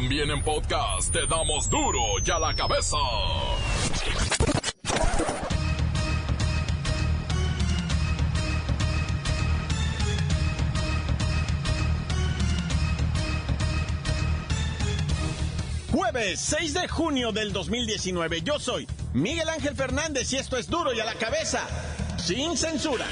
También en podcast te damos duro y a la cabeza. Jueves 6 de junio del 2019. Yo soy Miguel Ángel Fernández y esto es duro y a la cabeza, sin censura.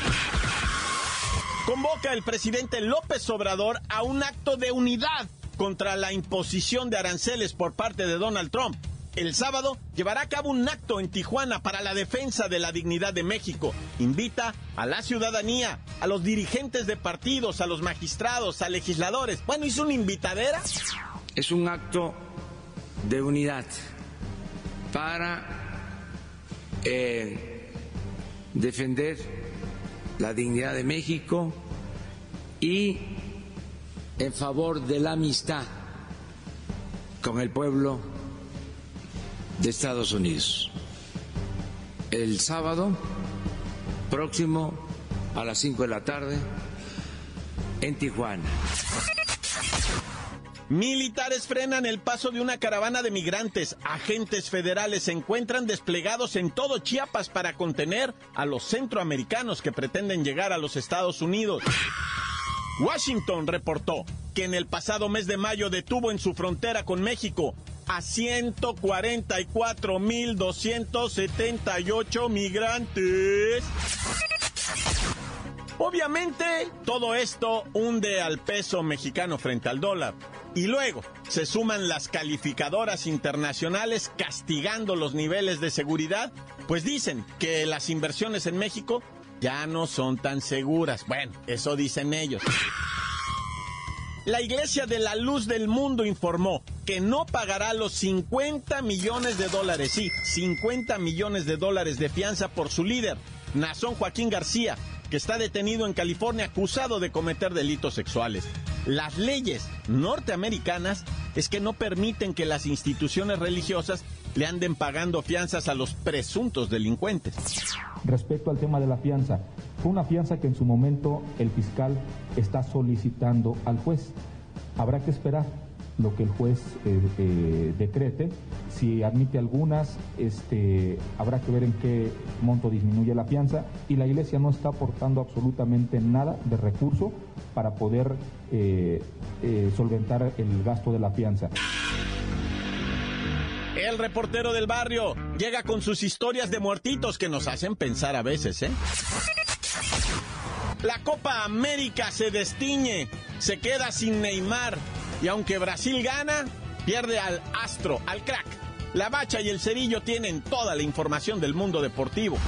Convoca el presidente López Obrador a un acto de unidad contra la imposición de aranceles por parte de Donald Trump. El sábado llevará a cabo un acto en Tijuana para la defensa de la dignidad de México. Invita a la ciudadanía, a los dirigentes de partidos, a los magistrados, a legisladores. Bueno, hizo una invitadera. Es un acto de unidad para eh, defender la dignidad de México y en favor de la amistad con el pueblo de Estados Unidos. El sábado próximo a las 5 de la tarde en Tijuana. Militares frenan el paso de una caravana de migrantes. Agentes federales se encuentran desplegados en todo Chiapas para contener a los centroamericanos que pretenden llegar a los Estados Unidos. Washington reportó que en el pasado mes de mayo detuvo en su frontera con México a 144.278 migrantes. Obviamente, todo esto hunde al peso mexicano frente al dólar. Y luego se suman las calificadoras internacionales castigando los niveles de seguridad, pues dicen que las inversiones en México ya no son tan seguras. Bueno, eso dicen ellos. La Iglesia de la Luz del Mundo informó que no pagará los 50 millones de dólares, sí, 50 millones de dólares de fianza por su líder, Nazón Joaquín García, que está detenido en California acusado de cometer delitos sexuales. Las leyes norteamericanas es que no permiten que las instituciones religiosas le anden pagando fianzas a los presuntos delincuentes. Respecto al tema de la fianza, fue una fianza que en su momento el fiscal está solicitando al juez. Habrá que esperar lo que el juez eh, eh, decrete. Si admite algunas, este, habrá que ver en qué monto disminuye la fianza y la Iglesia no está aportando absolutamente nada de recurso para poder eh, solventar el gasto de la fianza. El reportero del barrio llega con sus historias de muertitos que nos hacen pensar a veces, ¿eh? La Copa América se destiñe, se queda sin Neymar y aunque Brasil gana, pierde al astro, al crack. La Bacha y el Cerillo tienen toda la información del mundo deportivo.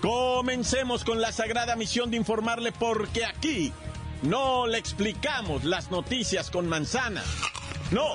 Comencemos con la sagrada misión de informarle porque aquí no le explicamos las noticias con manzana. No,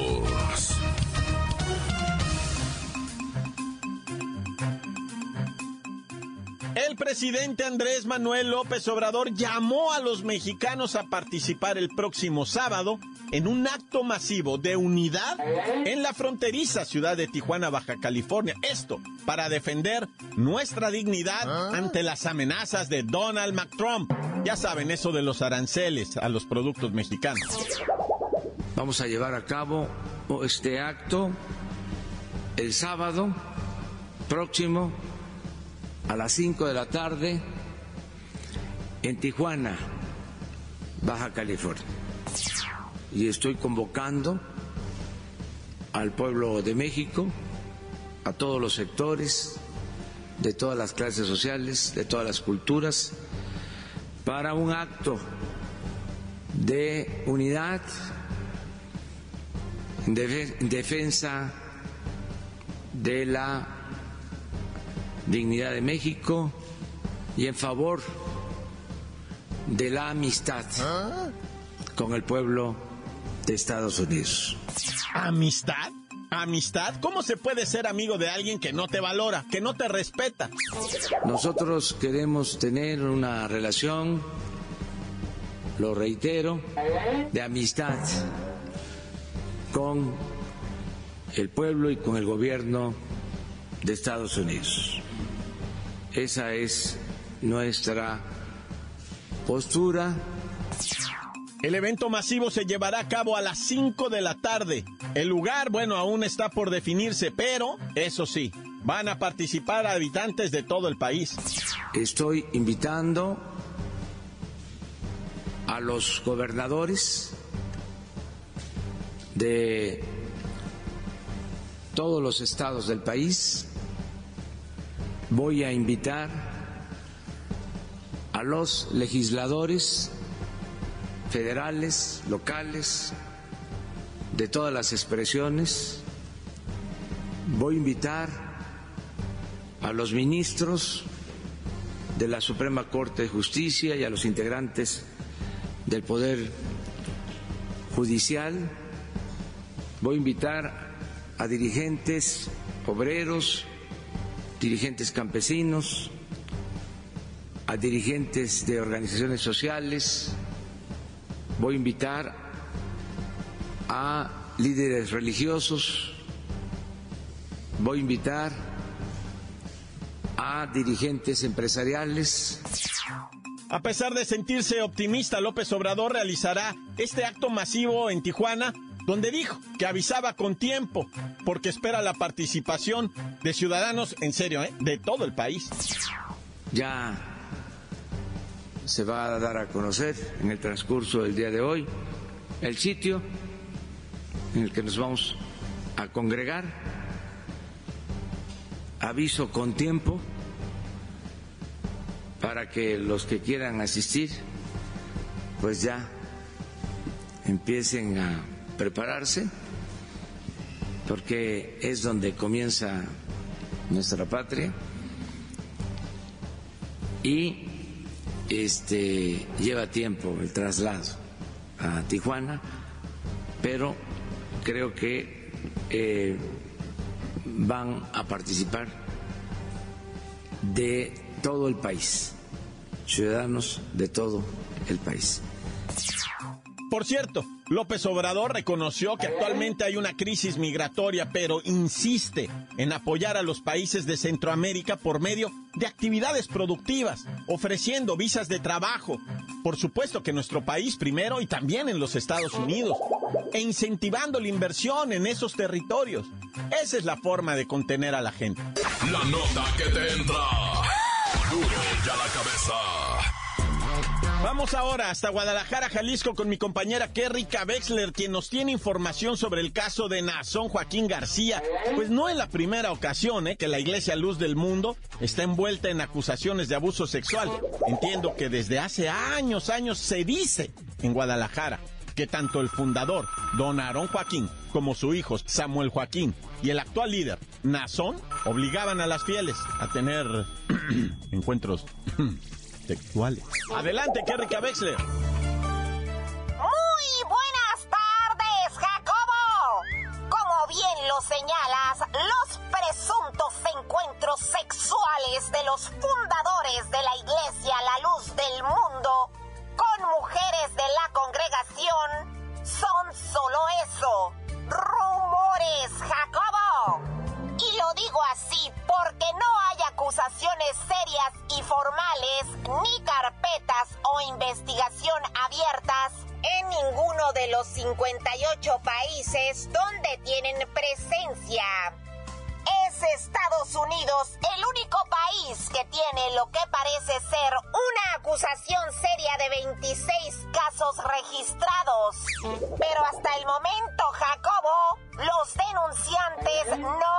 El presidente Andrés Manuel López Obrador llamó a los mexicanos a participar el próximo sábado en un acto masivo de unidad en la fronteriza ciudad de Tijuana, Baja California. Esto para defender nuestra dignidad ante las amenazas de Donald Trump. Ya saben, eso de los aranceles a los productos mexicanos. Vamos a llevar a cabo este acto el sábado próximo a las 5 de la tarde en Tijuana, Baja California. Y estoy convocando al pueblo de México, a todos los sectores, de todas las clases sociales, de todas las culturas, para un acto de unidad en defensa de la dignidad de México y en favor de la amistad con el pueblo de Estados Unidos. ¿Amistad? ¿Amistad? ¿Cómo se puede ser amigo de alguien que no te valora, que no te respeta? Nosotros queremos tener una relación, lo reitero, de amistad con el pueblo y con el gobierno de Estados Unidos. Esa es nuestra postura. El evento masivo se llevará a cabo a las 5 de la tarde. El lugar, bueno, aún está por definirse, pero, eso sí, van a participar habitantes de todo el país. Estoy invitando a los gobernadores de todos los estados del país. Voy a invitar a los legisladores federales, locales, de todas las expresiones. Voy a invitar a los ministros de la Suprema Corte de Justicia y a los integrantes del Poder Judicial. Voy a invitar a dirigentes obreros, dirigentes campesinos, a dirigentes de organizaciones sociales, voy a invitar a líderes religiosos, voy a invitar a dirigentes empresariales. A pesar de sentirse optimista, López Obrador realizará este acto masivo en Tijuana donde dijo que avisaba con tiempo porque espera la participación de ciudadanos, en serio, ¿eh? de todo el país. Ya se va a dar a conocer en el transcurso del día de hoy el sitio en el que nos vamos a congregar. Aviso con tiempo para que los que quieran asistir pues ya empiecen a prepararse, porque es donde comienza nuestra patria y este lleva tiempo el traslado a Tijuana, pero creo que eh, van a participar de todo el país, ciudadanos de todo el país. Por cierto, López Obrador reconoció que actualmente hay una crisis migratoria, pero insiste en apoyar a los países de Centroamérica por medio de actividades productivas, ofreciendo visas de trabajo, por supuesto que nuestro país primero y también en los Estados Unidos, e incentivando la inversión en esos territorios. Esa es la forma de contener a la gente. La nota que te entra. Duro ya la cabeza. Vamos ahora hasta Guadalajara, Jalisco, con mi compañera Kerry Wexler, quien nos tiene información sobre el caso de Nazón Joaquín García. Pues no es la primera ocasión ¿eh? que la Iglesia Luz del Mundo está envuelta en acusaciones de abuso sexual. Entiendo que desde hace años, años se dice en Guadalajara que tanto el fundador, don Aarón Joaquín, como su hijo, Samuel Joaquín, y el actual líder, Nazón, obligaban a las fieles a tener encuentros Adelante, Kerrika Wexler. Muy buenas tardes, Jacobo. Como bien lo señalas, los presuntos encuentros sexuales de los fundadores de la Iglesia La Luz del Mundo ni carpetas o investigación abiertas en ninguno de los 58 países donde tienen presencia. Es Estados Unidos el único país que tiene lo que parece ser una acusación seria de 26 casos registrados. Pero hasta el momento, Jacobo, los denunciantes no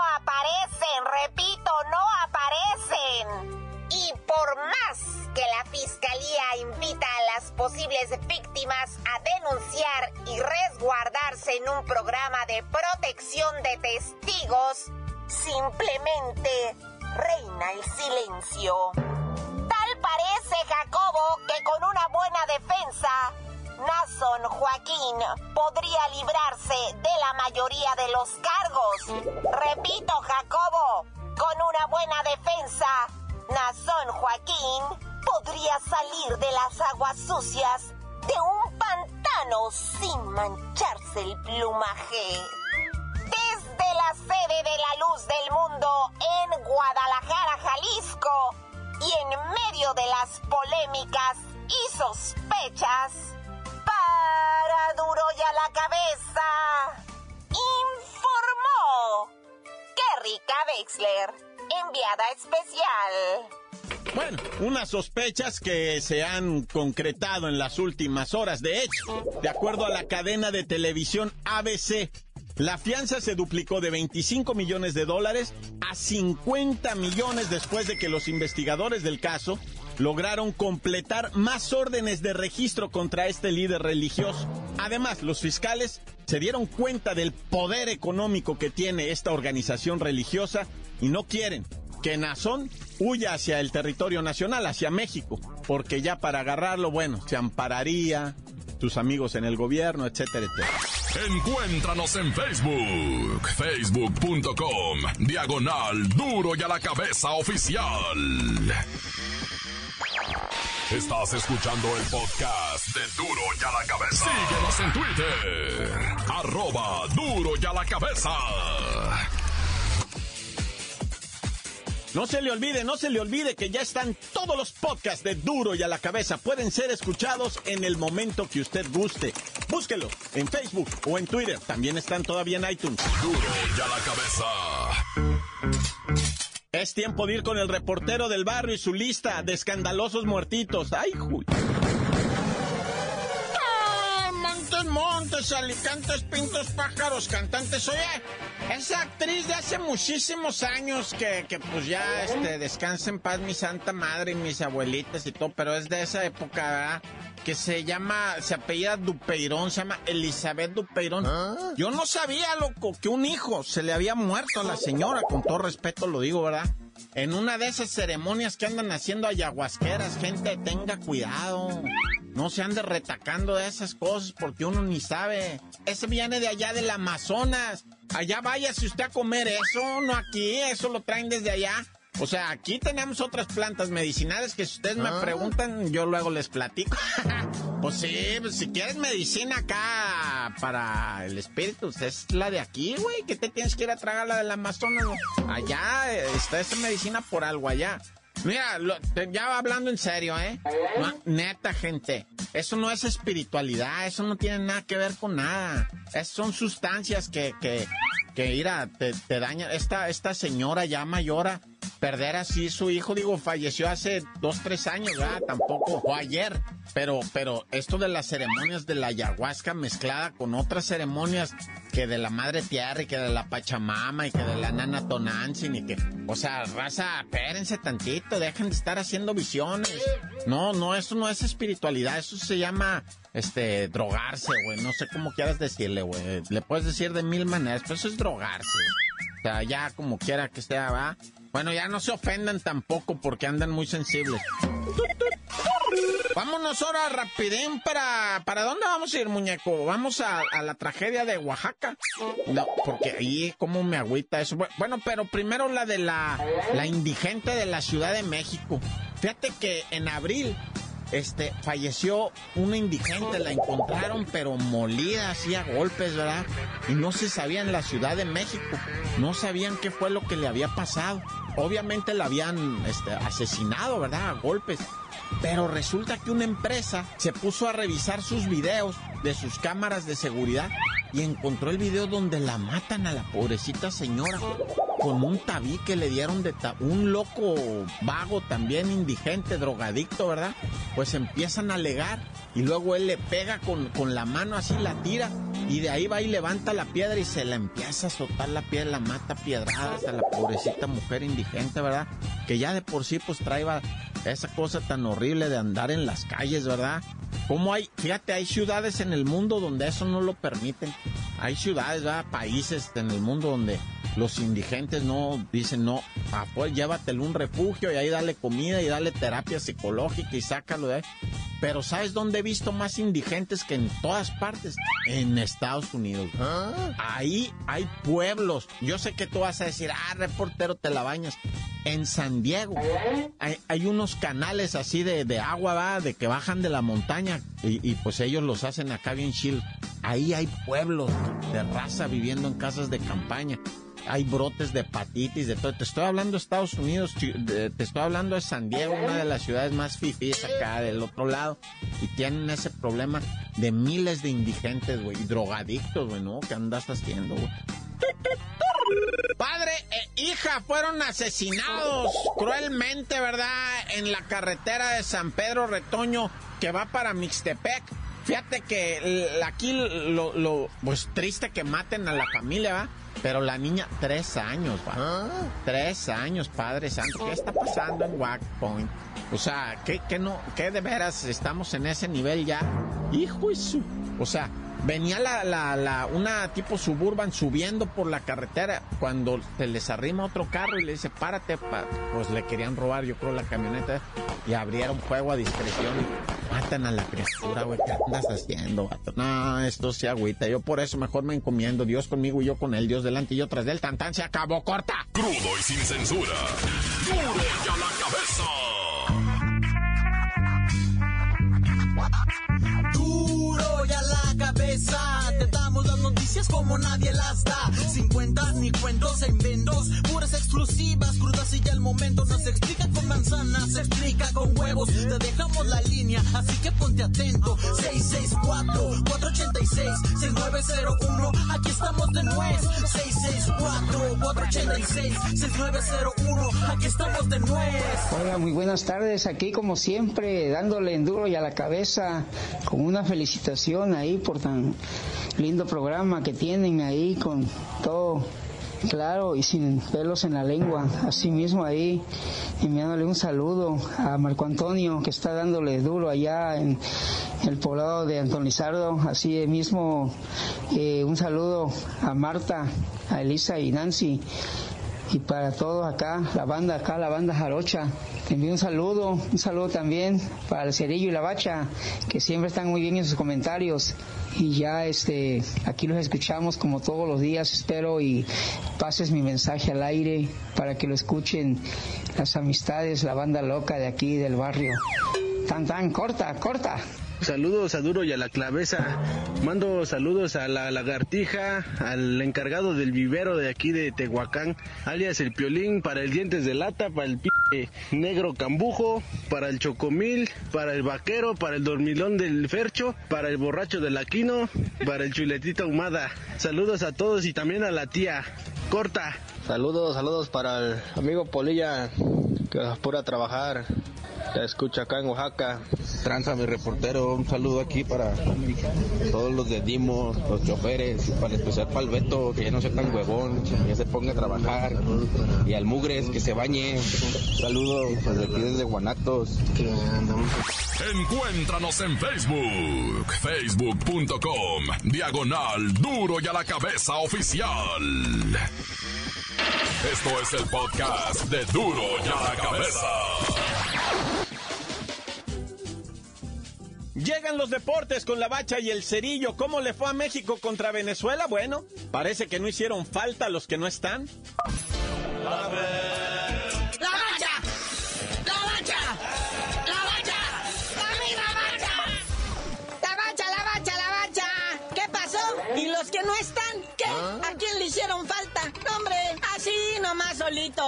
víctimas a denunciar y resguardarse en un programa de protección de testigos, simplemente reina el silencio. Tal parece, Jacobo, que con una buena defensa Nason Joaquín podría librarse de la mayoría de los cargos. Repito, Jacobo, con una buena defensa, Nason Joaquín salir de las aguas sucias de un pantano sin mancharse el plumaje. Desde la sede de la luz del mundo en Guadalajara, Jalisco, y en medio de las polémicas y sospechas, para duro y a la cabeza, informó Kerrika Wexler, enviada especial. Bueno, unas sospechas que se han concretado en las últimas horas. De hecho, de acuerdo a la cadena de televisión ABC, la fianza se duplicó de 25 millones de dólares a 50 millones después de que los investigadores del caso lograron completar más órdenes de registro contra este líder religioso. Además, los fiscales se dieron cuenta del poder económico que tiene esta organización religiosa y no quieren que Nazón huya hacia el territorio nacional, hacia México, porque ya para agarrarlo, bueno, se ampararía, tus amigos en el gobierno, etcétera, etcétera. Encuéntranos en Facebook, facebook.com, diagonal duro y a la cabeza oficial. Estás escuchando el podcast de Duro y a la cabeza. Síguenos en Twitter, arroba duro y a la cabeza. No se le olvide, no se le olvide que ya están todos los podcasts de Duro y a la cabeza. Pueden ser escuchados en el momento que usted guste. Búsquelo en Facebook o en Twitter. También están todavía en iTunes. Duro y a la cabeza. Es tiempo de ir con el reportero del barrio y su lista de escandalosos muertitos. ¡Ay, Julio! Montes, alicantes, pintos, pájaros, cantantes. Oye, esa actriz de hace muchísimos años que, que pues ya este, descansa en paz mi santa madre y mis abuelitas y todo, pero es de esa época, ¿verdad? Que se llama, se apellida Dupeirón, se llama Elizabeth Dupeirón. Yo no sabía, loco, que un hijo se le había muerto a la señora, con todo respeto lo digo, ¿verdad? En una de esas ceremonias que andan haciendo ayahuasqueras, gente, tenga cuidado. No se ande retacando de esas cosas porque uno ni sabe. Ese viene de allá del Amazonas. Allá váyase usted a comer eso, no aquí, eso lo traen desde allá. O sea, aquí tenemos otras plantas medicinales que si ustedes me preguntan, yo luego les platico. pues sí, pues si quieres medicina acá para el espíritu, pues es la de aquí, güey. ¿Qué te tienes que ir a tragar la del Amazonas? Allá está esa medicina por algo allá. Mira, lo- ya hablando en serio, ¿eh? No, neta, gente, eso no es espiritualidad, eso no tiene nada que ver con nada. Es- son sustancias que, que, que mira, te, te dañan. Esta, esta señora ya mayora, perder así su hijo, digo, falleció hace dos, tres años, ¿verdad? Tampoco fue ayer. Pero, pero esto de las ceremonias de la ayahuasca mezclada con otras ceremonias que de la madre tierra y que de la pachamama y que de la nana tonantzin y que, o sea, raza, espérense tantito, dejen de estar haciendo visiones. No, no, eso no es espiritualidad, eso se llama, este, drogarse, güey, no sé cómo quieras decirle, güey. Le puedes decir de mil maneras, pero eso es drogarse. O sea, ya como quiera que sea, va. Bueno, ya no se ofendan tampoco porque andan muy sensibles. Vámonos ahora rapidín para... ¿Para dónde vamos a ir, muñeco? ¿Vamos a, la tragedia de Oaxaca? No, porque ahí como me agüita eso. Bu- Bueno, pero primero la de la, la indigente de la Ciudad de México. Fíjate que en abril este, falleció una indigente, la encontraron pero molida, así a golpes, ¿verdad? Y no se sabía en la Ciudad de México, no sabían qué fue lo que le había pasado. Obviamente la habían este, asesinado, ¿verdad? A golpes. Pero resulta que una empresa se puso a revisar sus videos de sus cámaras de seguridad y encontró el video donde la matan a la pobrecita señora con un tabí que le dieron de un loco vago también indigente, drogadicto, ¿verdad? Pues empiezan a alegar y luego él le pega con, con la mano así, la tira y de ahí va y levanta la piedra y se la empieza a azotar la piedra, la mata a piedradas a la pobrecita mujer indigente, ¿verdad? Que ya de por sí pues traía esa cosa tan horrible de andar en las calles, ¿verdad? Como hay, fíjate, hay ciudades en el mundo donde eso no lo permiten. Hay ciudades, ¿verdad? Países en el mundo donde los indigentes no dicen, no, afuera llévatelo a un refugio y ahí dale comida y dale terapia psicológica y sácalo de ahí. Pero ¿sabes dónde he visto más indigentes que en todas partes? En Estados Unidos. Ahí hay pueblos. Yo sé que tú vas a decir, ah, reportero, te la bañas. En San Diego hay, unos canales así de, agua, ¿va? De que bajan de la montaña y, y, pues ellos los hacen acá bien chill. Ahí hay pueblos de raza viviendo en casas de campaña hay brotes de hepatitis, de todo. Te estoy hablando de Estados Unidos, te estoy hablando de San Diego, una de las ciudades más fifís acá del otro lado, y tienen ese problema de miles de indigentes, güey, y drogadictos, güey, ¿no? ¿Qué andas haciendo, güey? Padre e hija fueron asesinados cruelmente, ¿verdad? En la carretera de San Pedro Retoño que va para Mixtepec. Fíjate que aquí lo, lo pues triste que maten a la familia, ¿va? Pero la niña, tres años. ¿Ah? Tres años, Padre Santo. ¿Qué está pasando en Wack Point? O sea, ¿qué, qué no, qué de veras estamos en ese nivel ya? Hijo y su. O sea, venía la, la, la, una tipo suburban subiendo por la carretera cuando se les arrima otro carro y le dice, párate, pues le querían robar, yo creo, la camioneta y abrieron fuego a discreción matan a la criatura, güey, ¿qué andas haciendo, vato? No, esto se agüita, yo por eso mejor me encomiendo, Dios conmigo y yo con él, Dios delante y yo tras tan tan, se acabó, corta. Crudo y sin censura, duro y a la cabeza. Como nadie las da. Sin cuentas ni cuentos en vendos. Puras exclusivas, crudas y ya el momento. No se explica con manzanas, se explica con huevos. Te dejamos la línea, así que ponte atento. 664-486-6901. Aquí estamos de nuez. 664-486-6901. Aquí estamos de nuez. Hola, muy buenas tardes. Aquí como siempre, dándole en duro y a la cabeza con una felicitación ahí por tan lindo programa que tienen ahí con todo claro y sin pelos en la lengua. Asimismo ahí enviándole un saludo a Marco Antonio que está dándole duro allá en el poblado de Antonizardo. Así mismo eh, un saludo a Marta, a Elisa y Nancy y para todos acá, la banda acá, la banda Jarocha. envío un saludo, un saludo también para el Cerillo y la Bacha, que siempre están muy bien en sus comentarios. Y ya este, aquí los escuchamos como todos los días, espero y pases mi mensaje al aire para que lo escuchen las amistades, la banda loca de aquí del barrio. Tan tan, corta, corta. Saludos a Duro y a la Claveza. Mando saludos a la lagartija, al encargado del vivero de aquí de Tehuacán, alias el Piolín, para el Dientes de Lata, para el p negro cambujo, para el Chocomil, para el Vaquero, para el Dormilón del Fercho, para el Borracho del Aquino, para el Chuletito Ahumada. Saludos a todos y también a la tía. Corta. Saludos, saludos para el amigo Polilla, que apura a trabajar. La escucha acá en Oaxaca. Tranza, mi reportero, un saludo aquí para todos los de Dimo, los choferes, para especial para el Beto, que ya no sea tan huevón, que ya se ponga a trabajar, y al Mugres, que se bañe. Saludos desde aquí desde Guanatos. Encuéntranos en Facebook, facebook.com, diagonal duro y a la cabeza oficial. Esto es el podcast de duro y a la cabeza. Llegan los deportes con la bacha y el cerillo. ¿Cómo le fue a México contra Venezuela? Bueno, parece que no hicieron falta los que no están. más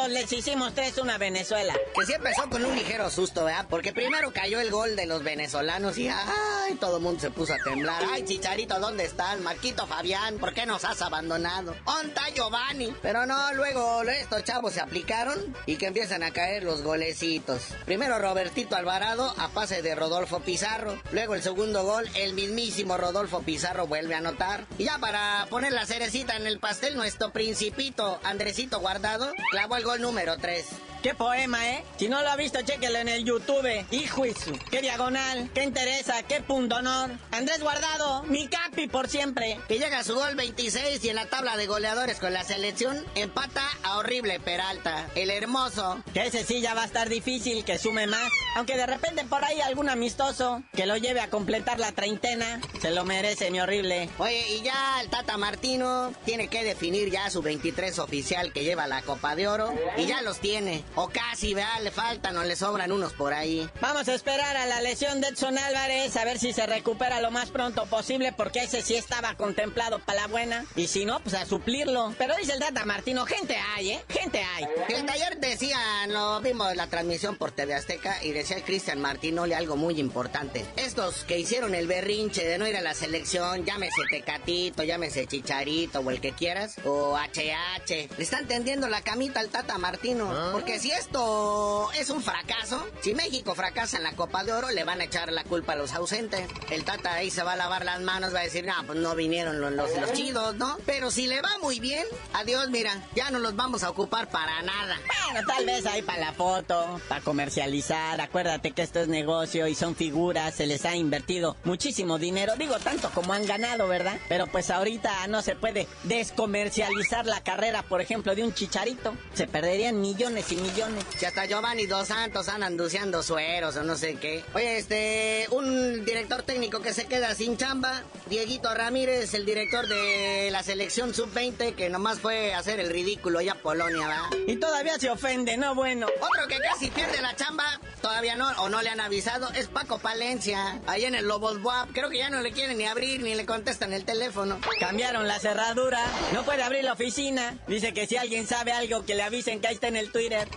les hicimos tres una Venezuela. Que sí empezó con un ligero susto, ¿verdad? Porque primero cayó el gol de los venezolanos y ¡ay! Todo el mundo se puso a temblar. ¡Ay, Chicharito, ¿dónde estás? Marquito Fabián, ¿por qué nos has abandonado? ¡Onta Giovanni! Pero no, luego estos chavos se aplicaron y que empiezan a caer los golecitos. Primero Robertito Alvarado a pase de Rodolfo Pizarro. Luego el segundo gol, el mismísimo Rodolfo Pizarro vuelve a anotar. Y ya para poner la cerecita en el pastel, nuestro principito Andresito Guardado clavó el gol número 3. Qué poema, ¿eh? Si no lo ha visto, chéquelo en el YouTube. Hijo qué diagonal, qué interesa, qué punto honor. Andrés Guardado, mi capi por siempre. Que llega a su gol 26 y en la tabla de goleadores con la selección empata a horrible Peralta, el hermoso. Que ese sí ya va a estar difícil, que sume más. Aunque de repente por ahí algún amistoso que lo lleve a completar la treintena, se lo merece mi horrible. Oye, y ya el Tata Martino tiene que definir ya su 23 oficial que lleva la Copa de Oro. Y ya los tiene. O casi, vea, le faltan o le sobran unos por ahí. Vamos a esperar a la lesión de Edson Álvarez, a ver si se recupera lo más pronto posible, porque ese sí estaba contemplado para la buena. Y si no, pues a suplirlo. Pero dice el Tata Martino, gente hay, ¿eh? Gente hay. El ayer decían, lo vimos en la transmisión por TV Azteca, y decía el Cristian Martinoli algo muy importante. Estos que hicieron el berrinche de no ir a la selección, llámese Tecatito, llámese Chicharito o el que quieras, o HH, le están tendiendo la camita al Tata Martino. Ah. Porque si esto es un fracaso, si México fracasa en la Copa de Oro, le van a echar la culpa a los ausentes. El Tata ahí se va a lavar las manos, va a decir, no, pues no vinieron los, los, los chidos, ¿no? Pero si le va muy bien, adiós, mira, ya no los vamos a ocupar para nada. Bueno, tal vez ahí para la foto, para comercializar. Acuérdate que esto es negocio y son figuras, se les ha invertido muchísimo dinero. Digo, tanto como han ganado, ¿verdad? Pero pues ahorita no se puede descomercializar la carrera, por ejemplo, de un chicharito. Se perderían millones y millones. Si hasta Giovanni Dos Santos andan anduciando sueros o no sé qué. Oye, este, un director técnico que se queda sin chamba, Dieguito Ramírez, el director de la selección sub-20, que nomás fue a hacer el ridículo ya a Polonia, ¿verdad? Y todavía se ofende, no bueno. Otro que casi pierde la chamba, todavía no, o no le han avisado, es Paco Palencia. Ahí en el Lobos Buap, creo que ya no le quieren ni abrir ni le contestan el teléfono. Cambiaron la cerradura, no puede abrir la oficina. Dice que si alguien sabe algo, que le avisen que ahí está en el Twitter.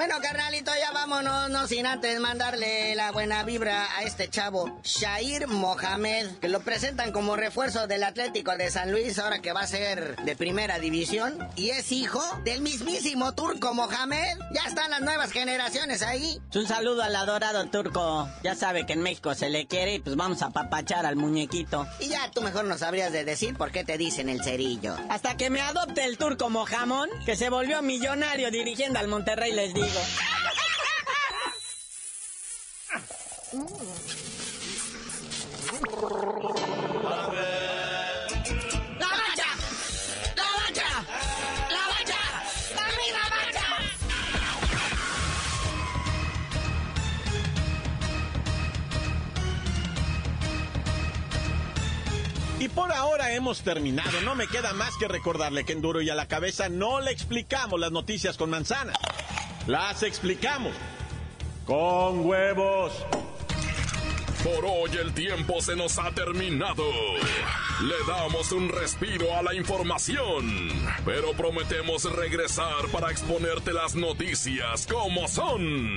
Bueno, carnalito, ya vámonos, no sin antes mandarle la buena vibra a este chavo, Shair Mohamed, que lo presentan como refuerzo del Atlético de San Luis, ahora que va a ser de primera división, y es hijo del mismísimo Turco Mohamed. Ya están las nuevas generaciones ahí. Un saludo al adorado Turco. Ya sabe que en México se le quiere y pues vamos a papachar al muñequito. Y ya tú mejor no sabrías de decir por qué te dicen el cerillo. Hasta que me adopte el Turco Mojamón, que se volvió millonario dirigiendo al Monterrey, les digo. Y por ahora hemos terminado. No me queda más que recordarle que en Duro y a la cabeza no le explicamos las noticias con manzanas. Las explicamos con huevos. Por hoy el tiempo se nos ha terminado. Le damos un respiro a la información, pero prometemos regresar para exponerte las noticias como son.